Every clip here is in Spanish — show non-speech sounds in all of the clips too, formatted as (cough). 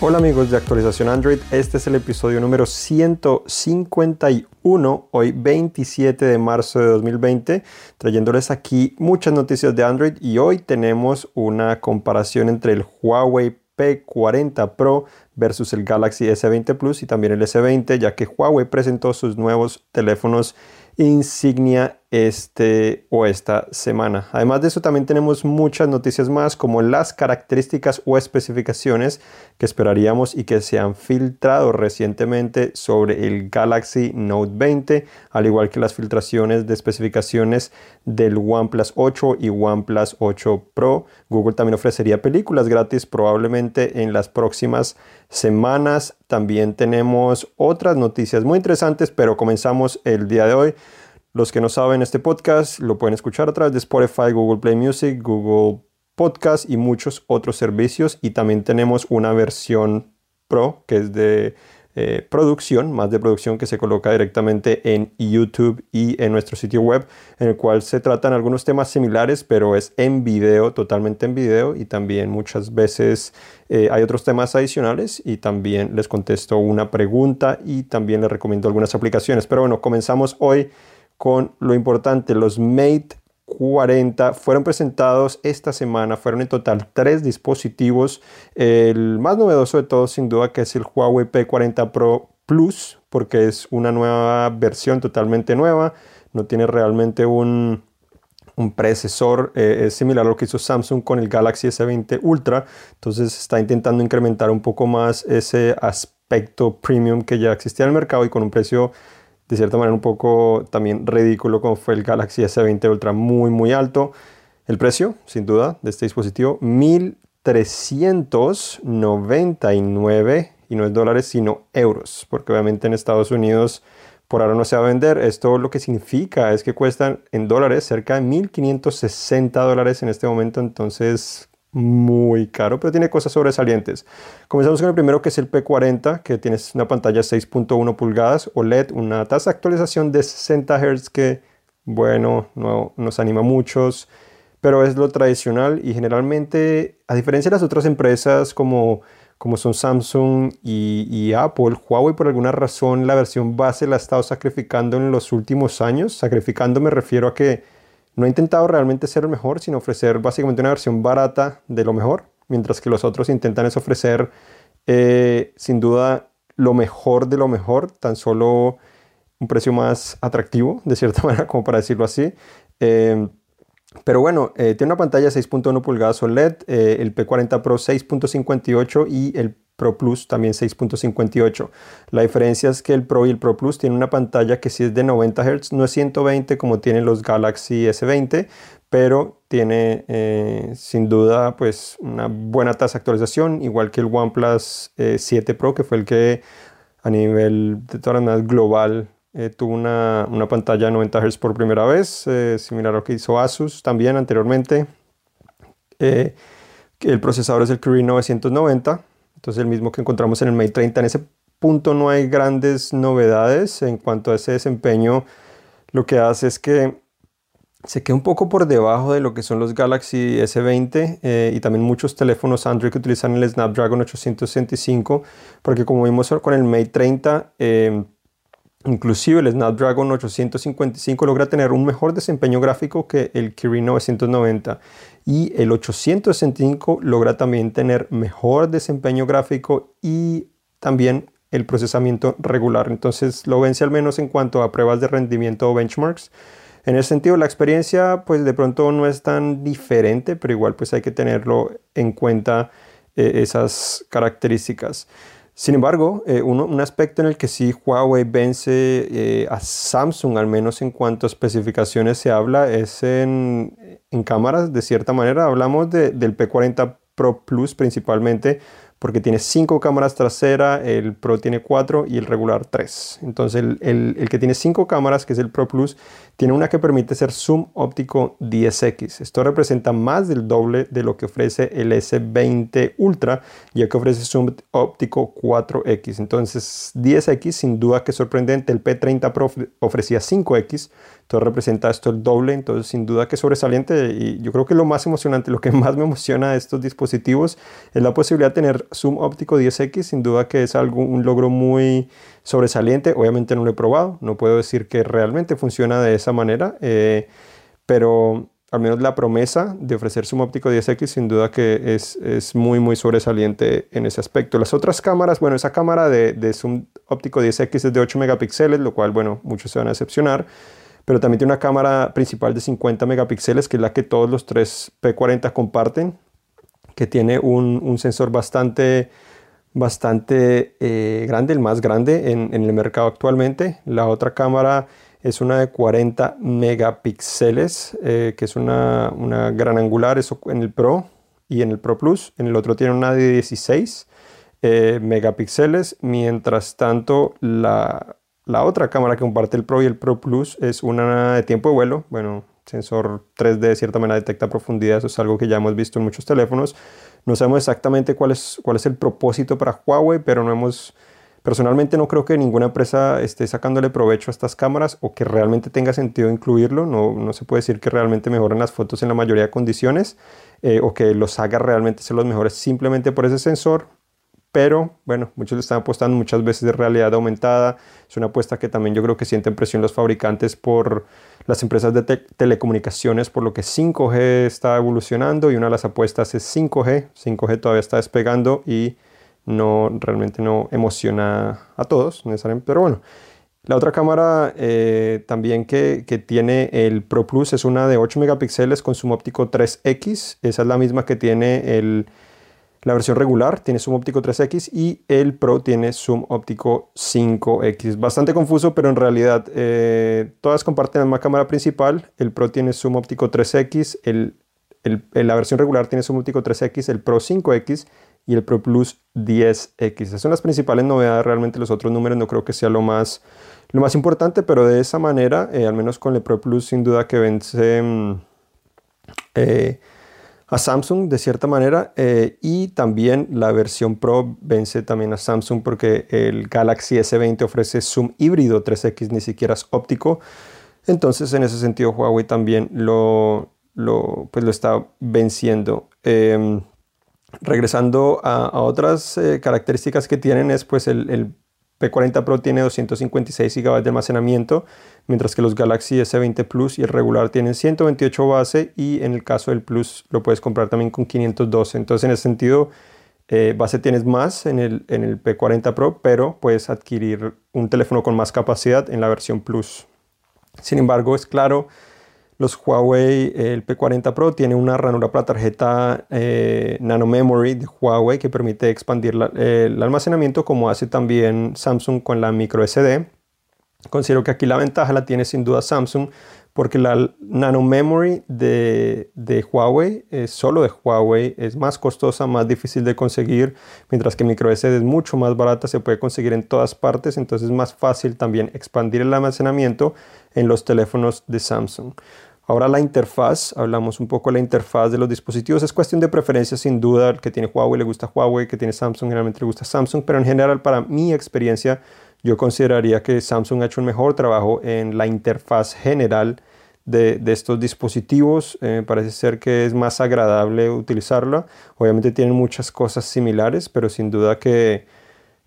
Hola amigos de actualización Android, este es el episodio número 151, hoy 27 de marzo de 2020, trayéndoles aquí muchas noticias de Android y hoy tenemos una comparación entre el Huawei P40 Pro versus el Galaxy S20 Plus y también el S20, ya que Huawei presentó sus nuevos teléfonos insignia este o esta semana. Además de eso también tenemos muchas noticias más como las características o especificaciones que esperaríamos y que se han filtrado recientemente sobre el Galaxy Note 20, al igual que las filtraciones de especificaciones del OnePlus 8 y OnePlus 8 Pro. Google también ofrecería películas gratis probablemente en las próximas semanas. También tenemos otras noticias muy interesantes, pero comenzamos el día de hoy los que no saben este podcast lo pueden escuchar a través de Spotify, Google Play Music, Google Podcast y muchos otros servicios. Y también tenemos una versión Pro que es de eh, producción, más de producción que se coloca directamente en YouTube y en nuestro sitio web, en el cual se tratan algunos temas similares, pero es en video, totalmente en video y también muchas veces eh, hay otros temas adicionales y también les contesto una pregunta y también les recomiendo algunas aplicaciones. Pero bueno, comenzamos hoy con lo importante, los Mate 40 fueron presentados esta semana, fueron en total tres dispositivos. El más novedoso de todos sin duda que es el Huawei P40 Pro Plus, porque es una nueva versión totalmente nueva, no tiene realmente un, un predecesor, eh, similar a lo que hizo Samsung con el Galaxy S20 Ultra, entonces está intentando incrementar un poco más ese aspecto premium que ya existía en el mercado y con un precio de cierta manera un poco también ridículo como fue el Galaxy S20 Ultra muy muy alto. El precio, sin duda, de este dispositivo, 1399 y no es dólares sino euros, porque obviamente en Estados Unidos por ahora no se va a vender. Esto lo que significa es que cuestan en dólares cerca de 1560 dólares en este momento, entonces muy caro, pero tiene cosas sobresalientes. Comenzamos con el primero que es el P40, que tiene una pantalla 6.1 pulgadas OLED, una tasa de actualización de 60 Hz que, bueno, no nos anima a muchos, pero es lo tradicional y generalmente, a diferencia de las otras empresas como, como son Samsung y, y Apple, Huawei por alguna razón la versión base la ha estado sacrificando en los últimos años. Sacrificando me refiero a que no ha intentado realmente ser el mejor, sino ofrecer básicamente una versión barata de lo mejor, mientras que los otros intentan es ofrecer eh, sin duda lo mejor de lo mejor, tan solo un precio más atractivo, de cierta (laughs) manera, como para decirlo así. Eh, pero bueno, eh, tiene una pantalla 6.1 pulgadas OLED, el P40 Pro 6.58 y el Pro Plus también 6.58. La diferencia es que el Pro y el Pro Plus tienen una pantalla que sí es de 90 Hz, no es 120 como tienen los Galaxy S20, pero tiene eh, sin duda pues una buena tasa de actualización, igual que el OnePlus 7 eh, Pro, que fue el que a nivel de todas las global eh, tuvo una, una, pantalla de 90 Hz por primera vez, similar a lo que hizo Asus también anteriormente. el procesador es el Kirin 990 entonces el mismo que encontramos en el Mate 30. En ese punto no hay grandes novedades en cuanto a ese desempeño. Lo que hace es que se queda un poco por debajo de lo que son los Galaxy S20 eh, y también muchos teléfonos Android que utilizan el Snapdragon 865 porque como vimos con el Mate 30 eh, Inclusive el Snapdragon 855 logra tener un mejor desempeño gráfico que el Kirin 990 y el 865 logra también tener mejor desempeño gráfico y también el procesamiento regular. Entonces lo vence al menos en cuanto a pruebas de rendimiento o benchmarks. En ese sentido, la experiencia pues de pronto no es tan diferente, pero igual pues hay que tenerlo en cuenta eh, esas características. Sin embargo, eh, un aspecto en el que sí Huawei vence eh, a Samsung, al menos en cuanto a especificaciones se habla, es en, cámaras, de cierta manera. Hablamos del P40 Pro Plus principalmente, porque tiene 5 cámaras traseras, el Pro tiene 4 y el regular 3. Entonces el, que tiene 5 cámaras, que es el Pro Plus, tiene una que permite hacer zoom óptico 10x. Esto representa más del doble de lo que ofrece el S20 Ultra, ya que ofrece zoom óptico 4x. Entonces 10x sin duda que es sorprendente. El P30 Pro ofrecía 5x, entonces representa esto el doble, entonces sin duda que es sobresaliente y yo creo que lo más emocionante, lo que (laughs) más me emociona de estos dispositivos es la posibilidad de tener zoom óptico 10x, sin duda que es algo, un logro muy sobresaliente. Obviamente no lo he probado, no puedo decir que realmente funciona de esa manera, eh, pero al menos la promesa de ofrecer zoom óptico 10x sin duda que es, es, muy muy sobresaliente en ese aspecto. Las otras cámaras, bueno, esa cámara de, de zoom óptico 10x es de 8 megapíxeles, lo cual, bueno, muchos se van a decepcionar pero también tiene una cámara principal de 50 megapíxeles, que es la que todos los tres P40 comparten, que tiene un, sensor bastante, bastante eh, grande, el más grande en, el mercado actualmente. La otra cámara es una de 40 megapíxeles, eh, que es una, gran angular, eso en el Pro y en el Pro Plus. En el otro tiene una de 16 eh, megapíxeles, mientras tanto la, la otra cámara que comparte el Pro y el Pro Plus es una de tiempo de vuelo. Bueno, sensor 3D de cierta manera detecta profundidad, eso es algo que ya hemos visto en muchos teléfonos. No sabemos exactamente cuál es, cuál es el propósito para Huawei, pero no hemos... Personalmente no creo que ninguna empresa esté sacándole provecho a estas cámaras o que realmente tenga sentido incluirlo. No, no se puede decir que realmente mejoren las fotos en la mayoría de condiciones eh, o que los haga realmente ser los mejores simplemente por ese sensor pero bueno, muchos le están apostando muchas veces de realidad aumentada. Es una apuesta que también yo creo que sienten presión los fabricantes por las empresas de telecomunicaciones, por lo que 5G está evolucionando y una de las apuestas es 5G. 5G todavía está despegando y no realmente no emociona a todos necesariamente, pero bueno. La otra cámara eh, también que, que, tiene el Pro Plus es una de 8 megapíxeles con zoom óptico 3X. Esa es la misma que tiene el la versión regular tiene zoom óptico 3X y el Pro tiene zoom óptico 5X. Bastante confuso, pero en realidad eh, todas comparten la misma cámara principal. El Pro tiene zoom óptico 3X, el, la versión regular tiene zoom óptico 3X, el Pro 5X y el Pro Plus 10X. Esas son las principales novedades. Realmente los otros números no creo que sea lo más, lo más importante, pero de esa manera, eh, al menos con el Pro Plus, sin duda que vence... Mm, eh, a Samsung de cierta manera eh, y también la versión Pro vence también a Samsung porque el Galaxy S20 ofrece zoom híbrido 3X, ni siquiera es óptico. Entonces en ese sentido Huawei también lo, lo, pues lo está venciendo. Em, regresando a, otras eh, características que tienen es pues el, el P40 Pro tiene 256 GB de almacenamiento, mientras que los Galaxy S20 Plus y el regular tienen 128 base y en el caso del Plus lo puedes comprar también con 512. Entonces en ese sentido, eh, base tienes más en el, en el P40 Pro, pero puedes adquirir un teléfono con más capacidad en la versión Plus. Sin embargo, es claro los Huawei, el P40 Pro tiene una ranura para tarjeta eh, Nano Memory de Huawei que permite expandir el almacenamiento como hace también Samsung con la micro SD. Considero que aquí la ventaja la tiene sin duda Samsung porque la Nano Memory de, Huawei, es solo de Huawei, es más costosa, más difícil de conseguir, mientras que micro SD es mucho más barata, se puede conseguir en todas partes, entonces es más fácil también expandir el almacenamiento en los teléfonos de Samsung. Ahora la interfaz, hablamos un poco de la interfaz de los dispositivos, es cuestión de preferencia sin duda, que tiene Huawei le gusta Huawei, que tiene Samsung generalmente le gusta Samsung, pero en general para mi experiencia yo consideraría que Samsung ha hecho un mejor trabajo en la interfaz general de, estos dispositivos, eh, parece ser que es más agradable utilizarla, obviamente tienen muchas cosas similares, pero sin duda que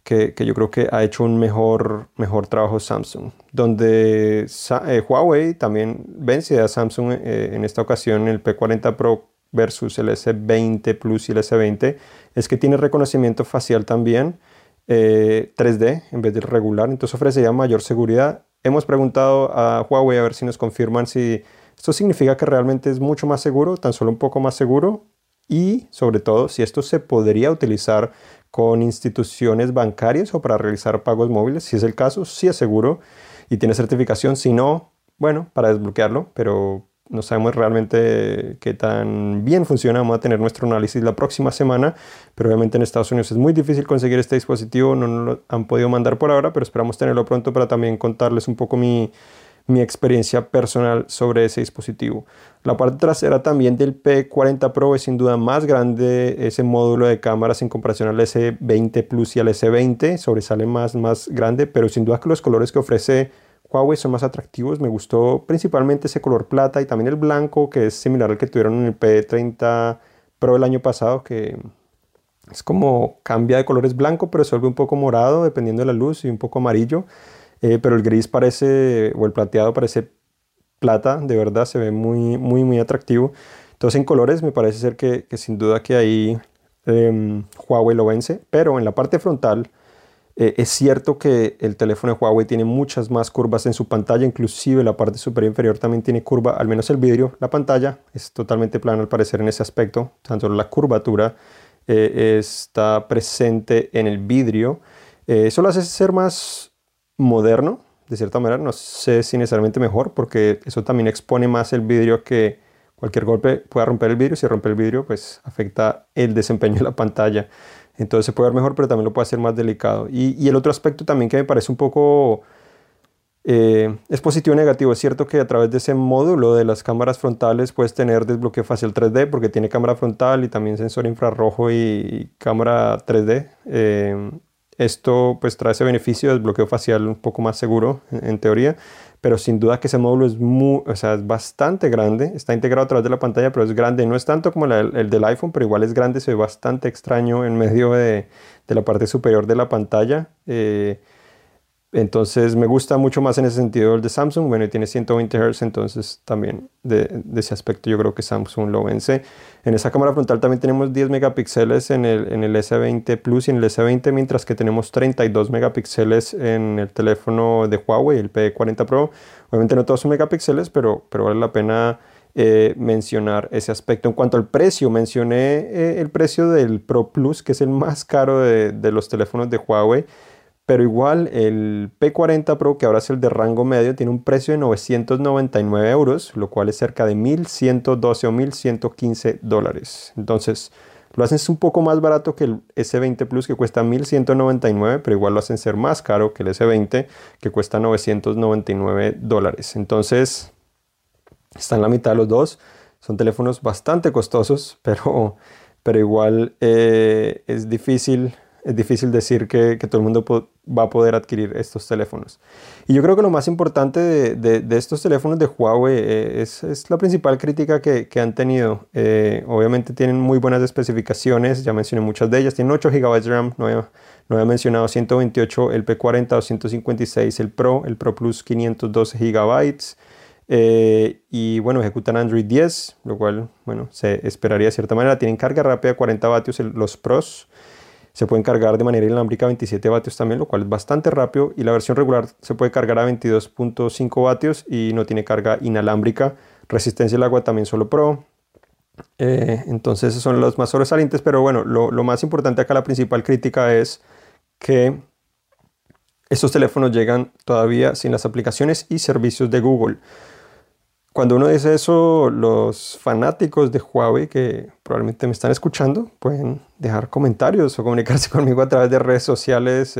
que, yo creo que ha hecho un mejor, mejor trabajo Samsung. Donde eh, Huawei también vence a Samsung eh, en esta ocasión el P40 Pro versus el S20 Plus y el S20 es que tiene reconocimiento facial también 3D eh, en vez del regular, entonces ofrecería mayor seguridad. Hemos preguntado a Huawei a ver si nos confirman si esto significa que realmente es mucho más seguro, tan solo un poco más seguro y sobre todo si esto se podría utilizar con instituciones bancarias o para realizar pagos móviles. Si es el caso, sí es seguro y tiene certificación. Si no, bueno, para desbloquearlo, pero no sabemos realmente qué tan bien funciona. Vamos a tener nuestro análisis la próxima semana, pero obviamente en Estados Unidos es muy difícil conseguir este dispositivo. No lo han podido mandar por ahora, pero esperamos tenerlo pronto para también contarles un poco mi, mi experiencia personal sobre ese dispositivo. La parte trasera también del P40 Pro es sin duda más grande ese módulo de cámaras en comparación al S20 Plus y al S20, sobresale más, más grande, pero sin duda que los colores que ofrece Huawei son más atractivos. Me gustó principalmente ese color plata y también el blanco que es similar al que tuvieron en el P30 Pro el año pasado, que es como cambia de colores blanco, pero se vuelve un poco morado dependiendo de la luz y un poco amarillo. Eh, pero el gris parece, o el plateado parece plata, de verdad, se ve muy, muy, muy atractivo. Entonces en colores me parece ser que, sin duda que ahí em, Huawei lo vence, pero en la parte frontal eh, es cierto que el teléfono de Huawei tiene muchas más curvas en su pantalla, inclusive la parte superior inferior también tiene curva, al menos el vidrio, la pantalla es totalmente plana al parecer en ese aspecto, tanto la curvatura eh, está presente en el vidrio. Eh, eso lo hace ser más moderno, de cierta manera, no sé si necesariamente mejor, porque eso también expone más el vidrio que cualquier golpe pueda romper el vidrio. Si rompe el vidrio, pues afecta el desempeño de la pantalla. Entonces se puede ver mejor, pero también lo puede hacer más delicado. Y, y el otro aspecto también que me parece un poco eh, es positivo o negativo. Es cierto que a través de ese módulo de las cámaras frontales puedes tener desbloqueo facial 3D porque tiene cámara frontal y también sensor infrarrojo y, cámara 3D. Eh, esto pues trae ese beneficio de desbloqueo facial un poco más seguro en, teoría, pero sin duda que ese módulo es, muy, o sea, es bastante grande, está integrado a través de la pantalla, pero es grande, no es tanto como el, del iPhone, pero igual es grande, se ve bastante extraño en medio de, de la parte superior de la pantalla. Eh, entonces me gusta mucho más en ese sentido el de Samsung. Bueno, tiene 120 Hz, entonces también de, ese aspecto yo creo que Samsung lo vence. En esa cámara frontal también tenemos 10 megapíxeles en el, en el S20 Plus y en el S20, mientras que tenemos 32 megapíxeles en el teléfono de Huawei, el P40 Pro. Obviamente no todos son megapíxeles, pero, pero vale la pena eh, mencionar ese aspecto. En cuanto al precio, mencioné eh, el precio del Pro Plus, que es el más caro de, de los teléfonos de Huawei. Pero igual el P40 Pro, que ahora es el de rango medio, tiene un precio de 999 euros, lo cual es cerca de 1.112 o 1.115 dólares. Entonces, lo hacen un poco más barato que el S20 Plus, que cuesta 1.199, pero igual lo hacen ser más caro que el S20, que cuesta 999 dólares. Entonces, están en la mitad de los dos. Son teléfonos bastante costosos, (laughs) pero, pero igual eh, es difícil es difícil decir que, todo el mundo va a poder adquirir estos teléfonos. Y yo creo que lo más importante de, estos teléfonos de Huawei eh, es, la principal crítica que, han tenido. Eh, obviamente tienen muy buenas especificaciones, ya mencioné muchas de ellas. Tienen 8 GB de RAM, no había, mencionado 128 el P40 256 el Pro, el Pro Plus 512 GB. Eh, y bueno, ejecutan Android 10, lo cual, bueno, se esperaría de cierta manera. Tienen carga rápida 40 vatios los Pros. Se pueden cargar de manera inalámbrica a 27 vatios también, lo cual es bastante rápido. Y la versión regular se puede cargar a 22.5 vatios y no tiene carga inalámbrica. Resistencia al agua también solo Pro. Eh, entonces son los más sobresalientes, pero bueno, lo, lo más importante acá, la principal crítica es que estos teléfonos llegan todavía sin las aplicaciones y servicios de Google. Cuando uno dice eso, los fanáticos de Huawei que probablemente me están escuchando pueden dejar comentarios o comunicarse (laughs) conmigo a través de redes sociales.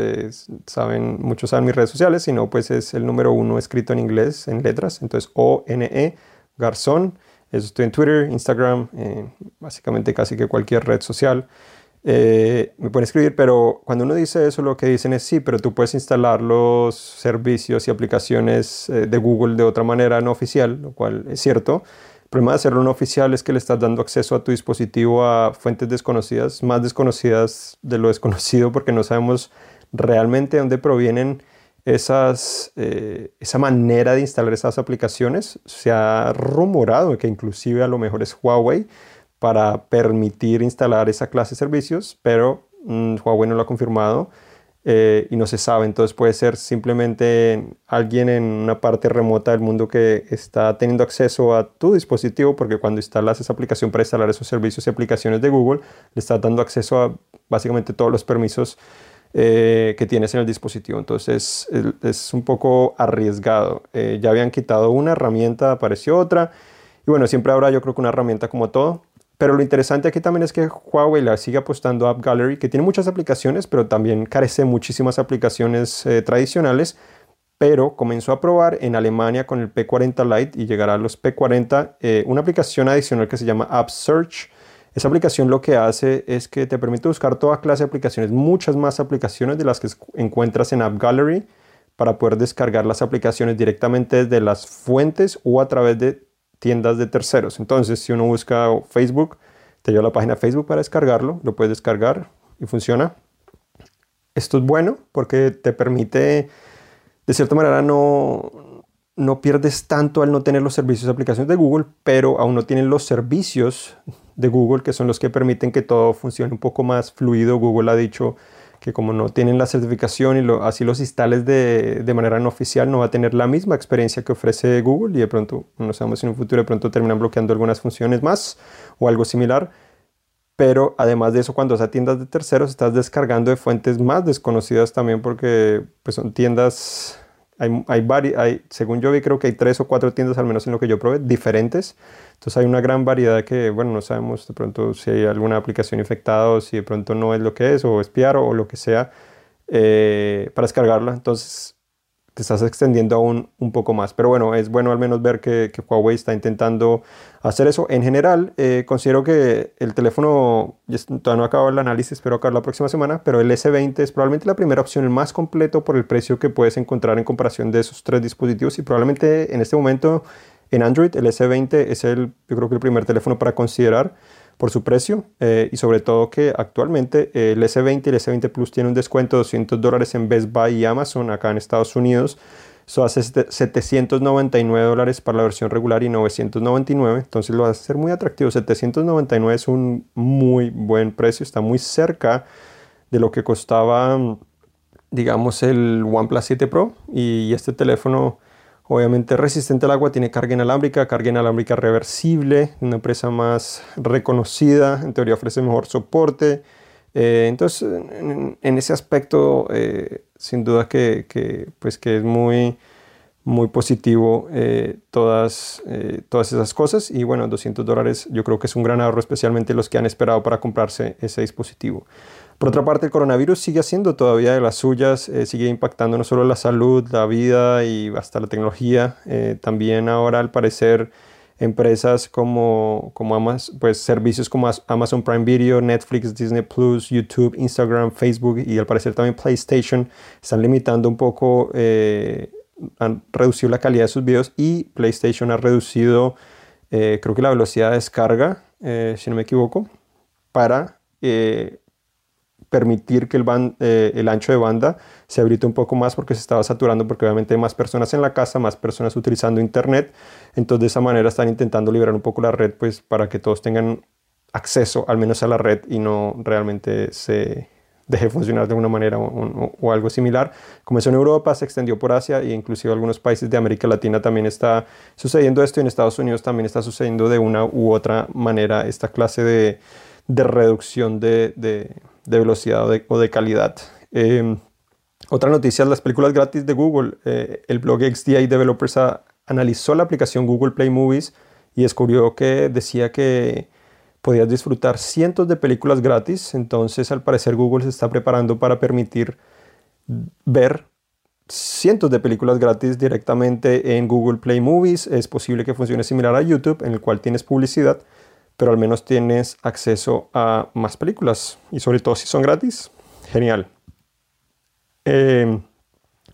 saben, muchos saben mis redes sociales, si no, pues es el número uno escrito en inglés, en letras. Entonces, O-N-E, Garzón. Eso estoy en Twitter, Instagram, básicamente casi que cualquier red social. Eh, me pueden escribir, pero cuando uno dice eso, lo que dicen es sí, pero tú puedes instalar los servicios y aplicaciones eh, de Google de otra manera no oficial, lo cual es cierto. El problema de hacerlo no oficial es que le estás dando acceso a tu dispositivo a fuentes desconocidas, más desconocidas de lo desconocido, porque no sabemos realmente de dónde provienen esas, eh, esa manera de instalar esas aplicaciones. Se ha rumorado que inclusive a lo mejor es Huawei para permitir instalar esa clase de servicios, pero mm, Huawei no lo ha confirmado eh, y no se sabe. Entonces puede ser simplemente alguien en una parte remota del mundo que está teniendo acceso a tu dispositivo, porque cuando instalas esa aplicación para instalar esos servicios y aplicaciones de Google, le estás dando acceso a básicamente todos los permisos eh, que tienes en el dispositivo. Entonces es, un poco arriesgado. Eh, ya habían quitado una herramienta, apareció otra. Y bueno, siempre habrá yo creo que una herramienta como todo. Pero lo interesante aquí también es que Huawei la sigue apostando a App Gallery, que tiene muchas aplicaciones, pero también carece muchísimas aplicaciones eh, tradicionales. Pero comenzó a probar en Alemania con el P40 Lite y llegará a los P40 eh, una aplicación adicional que se llama App Search. Esa aplicación lo que hace es que te permite buscar toda clase de aplicaciones, muchas más aplicaciones de las que encuentras en App Gallery para poder descargar las aplicaciones directamente desde las fuentes o a través de tiendas de terceros. Entonces, si uno busca Facebook, te lleva a la página Facebook para descargarlo, lo puedes descargar, y funciona. Esto es bueno porque te permite, de cierta manera, no, no pierdes tanto al no tener los servicios de aplicaciones de Google, pero aún no tienen los servicios de Google que son los que permiten que todo funcione un poco más fluido. Google ha dicho que como no tienen la certificación y así los instales de, de, manera no oficial, no va a tener la misma experiencia que ofrece Google y de pronto, no sabemos si en un futuro de pronto terminan bloqueando algunas funciones más o algo similar. Pero además de eso, cuando vas a tiendas de terceros, estás descargando de fuentes más desconocidas también porque pues, son tiendas hay, hay, hay, según yo vi, creo que hay tres o cuatro tiendas, al menos en lo que yo probé, diferentes. Entonces hay una gran variedad que, bueno, no sabemos de pronto si hay alguna aplicación infectada o si de pronto no es lo que es, o espiar o, lo que sea, eh, para descargarla. Entonces te estás extendiendo aún un poco más. Pero bueno, es bueno al menos ver que, Huawei está intentando hacer eso. En general, eh, considero que el teléfono, todavía no acabo el análisis, espero acabar la próxima semana, pero el S20 es probablemente la primera opción, el más completo por el precio que puedes encontrar en comparación de esos tres dispositivos y probablemente en este momento en Android el S20 es el, yo creo que el primer teléfono para considerar por su precio eh, y sobre todo que actualmente el S20 y el S20 Plus tiene un descuento de 200 dólares en Best Buy y Amazon acá en Estados Unidos. Eso hace 799 dólares para la versión regular y 999. Entonces lo a hacer muy atractivo. 799 es un muy buen precio. Está muy cerca de lo que costaba, digamos, el OnePlus 7 Pro. Y este teléfono Obviamente resistente al agua, tiene carga inalámbrica, carga inalámbrica reversible, una empresa más reconocida, en teoría ofrece mejor soporte. Eh, entonces, en, ese aspecto, eh, sin duda que, pues que es muy, muy positivo eh, todas, todas esas cosas. Y bueno, 200 dólares yo creo que es un gran ahorro, especialmente los que han esperado para comprarse ese dispositivo. Por otra parte, el coronavirus sigue haciendo todavía de las suyas, eh, sigue impactando no solo la salud, la vida y hasta la tecnología. Eh, también ahora, al parecer, empresas como, como Amazon, pues servicios como Amazon Prime Video, Netflix, Disney Plus, YouTube, Instagram, Facebook y al parecer también PlayStation están limitando un poco, eh, han reducido la calidad de sus videos y PlayStation ha reducido, creo que la velocidad de descarga, si no me equivoco, para permitir que el, eh, el, ancho de banda se habilite un poco más porque se estaba saturando porque obviamente hay más personas en la casa, más personas utilizando internet, entonces de esa manera están intentando liberar un poco la red pues para que todos tengan acceso al menos a la red y no realmente se deje funcionar de una manera o, algo similar. Comenzó en Europa, se extendió por Asia e inclusive algunos países de América Latina también está sucediendo esto y en Estados Unidos también está sucediendo de una u otra manera esta clase de, de reducción de velocidad o de, calidad. Em, otra noticia, las películas gratis de Google. Eh, el blog XDA Developers analizó la aplicación Google Play Movies y descubrió que decía que podías disfrutar cientos de películas gratis. Entonces, al parecer, Google se está preparando para permitir ver cientos de películas gratis directamente en Google Play Movies. Es posible que funcione similar a YouTube, en el cual tienes publicidad pero al menos tienes acceso a más películas y sobre todo si son gratis, genial. Eh,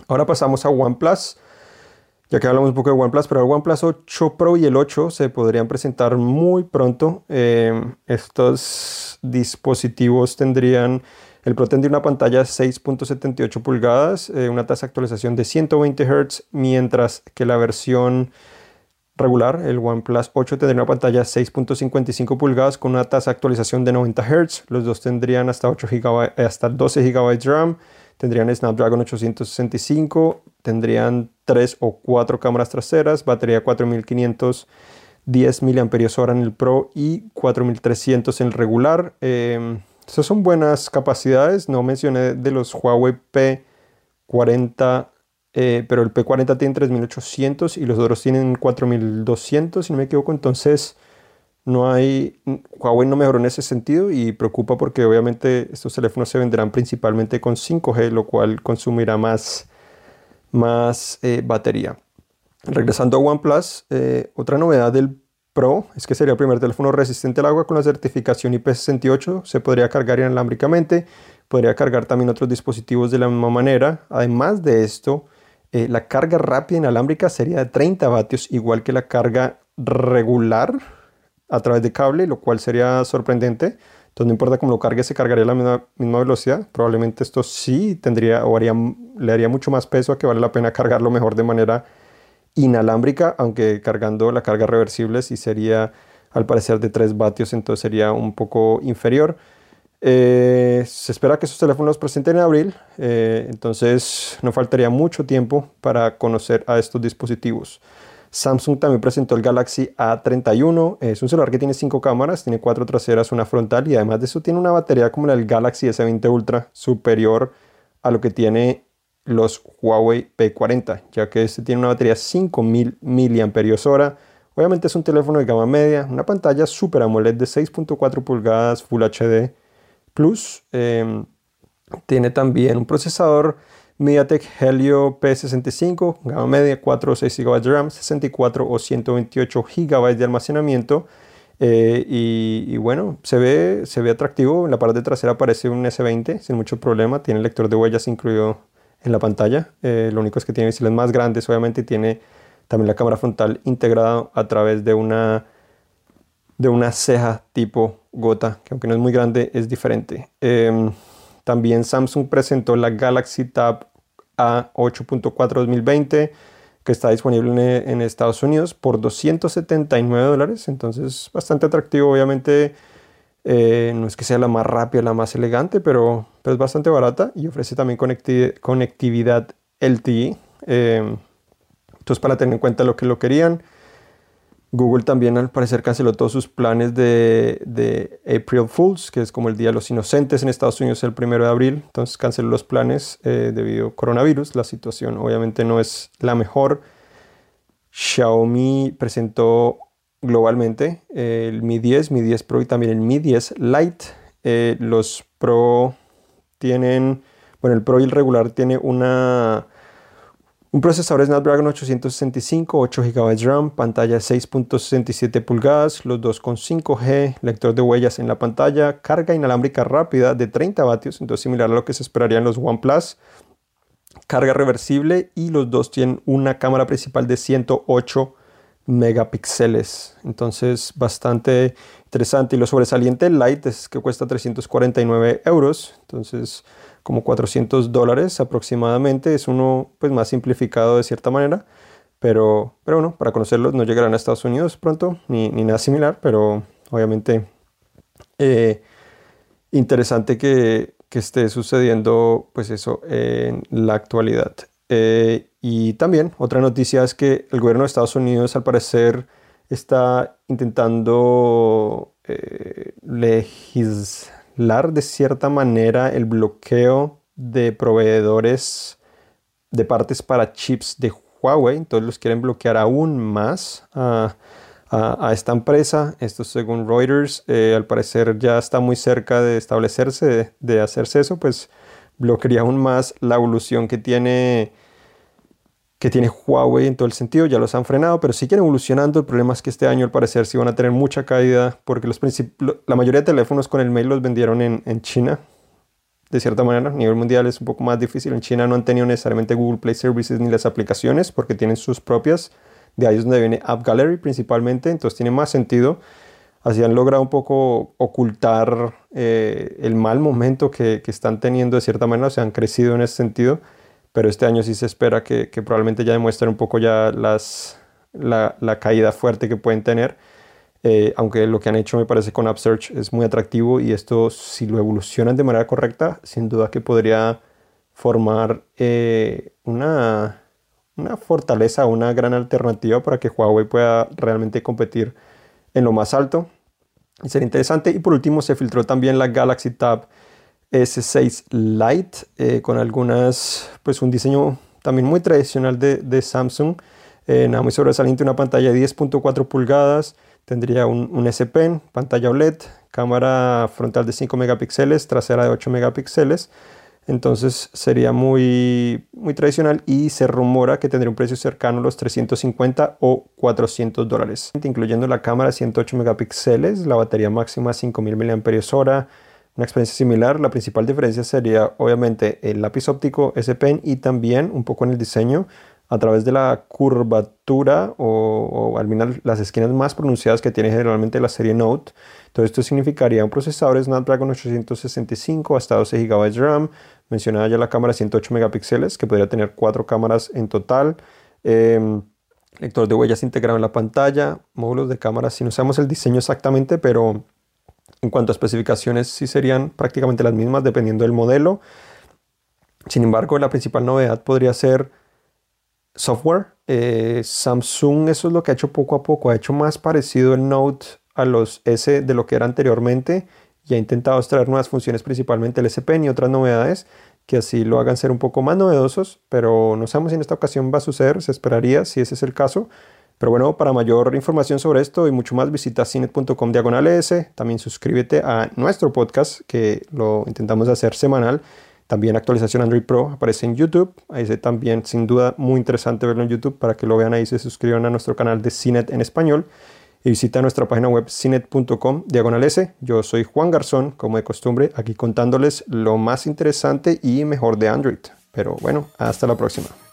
ahora pasamos a OnePlus. Ya que hablamos un poco de OnePlus, pero el OnePlus 8 Pro y el 8 se podrían presentar muy pronto. Eh, estos dispositivos tendrían, el Pro tendría una pantalla de 6.78 pulgadas, eh, una tasa de actualización de 120 Hz, mientras que la versión regular, el OnePlus 8 tendría una pantalla 6.55 pulgadas con una tasa de actualización de 90 Hz. Los dos tendrían hasta, 8 GB, hasta 12 GB de RAM, tendrían Snapdragon 865, tendrían 3 o 4 cámaras traseras, batería 4510 mAh en el Pro y 4300 en el regular. Eh, esas son buenas capacidades. No mencioné de los Huawei P40 eh, pero el P40 tiene 3800 y los otros tienen 4200, si no me equivoco. Entonces, no hay. Huawei no mejoró en ese sentido y preocupa porque obviamente estos teléfonos se venderán principalmente con 5G, lo cual consumirá más, más eh, batería. Regresando a OnePlus, eh, otra novedad del Pro es que sería el primer teléfono resistente al agua con la certificación IP68. Se podría cargar inalámbricamente, podría cargar también otros dispositivos de la misma manera. Además de esto, eh, la carga rápida inalámbrica sería de 30 vatios, igual que la carga regular a través de cable, lo cual sería sorprendente. Entonces no importa cómo lo cargue, se cargaría a la misma, misma velocidad. Probablemente esto sí tendría o haría, le daría mucho más peso a que vale la pena cargarlo mejor de manera inalámbrica, aunque cargando la carga reversible sí sería al parecer de 3 vatios, entonces sería un poco inferior. Eh, se espera que esos teléfonos los presenten en abril, eh, entonces no faltaría mucho tiempo para conocer a estos dispositivos. Samsung también presentó el Galaxy A31, es un celular que tiene 5 cámaras, tiene 4 traseras, una frontal y además de eso tiene una batería como la del Galaxy S20 Ultra superior a lo que tiene los Huawei P40, ya que este tiene una batería 5000 mAh. Obviamente es un teléfono de gama media, una pantalla Super AMOLED de 6.4 pulgadas Full HD Plus. Em, tiene también un procesador MediaTek Helio P65, gama media, 4 o 6 GB de RAM, 64 o 128 GB de almacenamiento. Eh, y, bueno, se ve, se ve atractivo. En la parte trasera aparece un S20 sin mucho problema. Tiene lector de huellas incluido en la pantalla. Eh, lo único es que tiene visibles más grandes, obviamente tiene también la cámara frontal integrada a través de una, de una ceja tipo gota, que aunque no es muy grande, es diferente. Em, también Samsung presentó la Galaxy Tab A 8.4 2020 que está disponible en, Estados Unidos por 279 dólares, entonces bastante atractivo, obviamente eh, no es que sea la más rápida, la más elegante, pero, es bastante barata y ofrece también conectividad LTE. Eh, entonces, para tener en cuenta lo que lo querían. Google también al parecer canceló todos sus planes de, April Fools, que es como el Día de los Inocentes en Estados Unidos el primero de abril. Entonces canceló los planes eh, debido a coronavirus. La situación obviamente no es la mejor. Xiaomi presentó globalmente el Mi 10, Mi 10 Pro y también el Mi 10 Lite. Eh, los Pro tienen, bueno, el Pro y el regular tiene una un procesador Snapdragon 865, 8 GB RAM, pantalla 6.67 pulgadas, los dos con 5G, lector de huellas en la pantalla, carga inalámbrica rápida de 30 vatios, entonces similar a lo que se esperaría en los OnePlus, carga reversible y los dos tienen una cámara principal de 108 megapíxeles, entonces bastante interesante. Y lo sobresaliente Light es que cuesta 349 euros, entonces como 400 dólares aproximadamente. Es uno pues más simplificado de cierta manera. Pero, pero bueno, para conocerlos no llegarán a Estados Unidos pronto, ni, nada similar, pero obviamente eh, interesante que, que, esté sucediendo pues eso en la actualidad. Eh, y también otra noticia es que el gobierno de Estados Unidos al parecer está intentando eh, de cierta manera el bloqueo de proveedores de partes para chips de Huawei. Entonces los quieren bloquear aún más a, esta empresa. Esto según Reuters, eh, al parecer ya está muy cerca de establecerse, de, hacerse eso, pues bloquearía aún más la evolución que tiene que tiene Huawei en todo el sentido, ya los han frenado, pero siguen evolucionando. El problema es que este año al parecer sí van a tener mucha caída porque los la mayoría de teléfonos con el mail los vendieron en, en, China. De cierta manera, a nivel mundial es un poco más difícil. En China no han tenido necesariamente Google Play Services ni las aplicaciones porque tienen sus propias. De ahí es donde viene App Gallery principalmente, entonces tiene más sentido. Así han logrado un poco ocultar eh, el mal momento que, que están teniendo de cierta manera, o sea, han crecido en ese sentido pero este año sí se espera que, probablemente ya demuestren un poco ya las, la, caída fuerte que pueden tener. Eh, aunque lo que han hecho me parece con Upsearch es muy atractivo y esto si lo evolucionan de manera correcta, sin duda que podría formar eh, una, una fortaleza, una gran alternativa para que Huawei pueda realmente competir en lo más alto. Sería interesante. Y por último se filtró también la Galaxy Tab S6 Lite eh, con algunas, pues un diseño también muy tradicional de, Samsung. Eh, nada muy sobresaliente, una pantalla de 10.4 pulgadas, tendría un, S Pen, pantalla OLED, cámara frontal de 5 megapíxeles, trasera de 8 megapíxeles. Entonces sería muy, muy tradicional y se rumora que tendría un precio cercano a los 350 o 400 dólares, incluyendo la cámara de 108 megapíxeles, la batería máxima 5000 mAh, una experiencia similar. La principal diferencia sería obviamente el lápiz óptico S Pen y también un poco en el diseño. a través de la curvatura o, al final las esquinas más pronunciadas que tiene generalmente la serie Note. Todo esto significaría un procesador Snapdragon 865 hasta 12 GB de RAM. Mencionaba ya la cámara 108 megapíxeles que podría tener cuatro cámaras en total. Em, lector de huellas integrado en la pantalla, módulos de cámara, si no sabemos el diseño exactamente, pero en cuanto a especificaciones sí serían prácticamente las mismas dependiendo del modelo. Sin embargo, la principal novedad podría ser software. Eh, Samsung eso es lo que ha hecho poco a poco, ha hecho más parecido el Note a los S de lo que era anteriormente y ha intentado extraer nuevas funciones, principalmente el S Pen y otras novedades que así lo hagan ser un poco más novedosos, pero no sabemos si en esta ocasión va a suceder, se esperaría si ese es el caso. Pero bueno, para mayor información sobre esto y mucho más, visita cinet.com diagonal También suscríbete a nuestro podcast que lo intentamos hacer semanal también actualización Android Pro aparece en YouTube. Ahí también, sin duda, muy interesante verlo en YouTube para que lo vean ahí se suscriban a nuestro canal de Cinet en español. Y visita nuestra página web cinet.com diagonal S. Yo soy Juan Garzón, como de costumbre, aquí contándoles lo más interesante y mejor de Android. Pero bueno, hasta la próxima.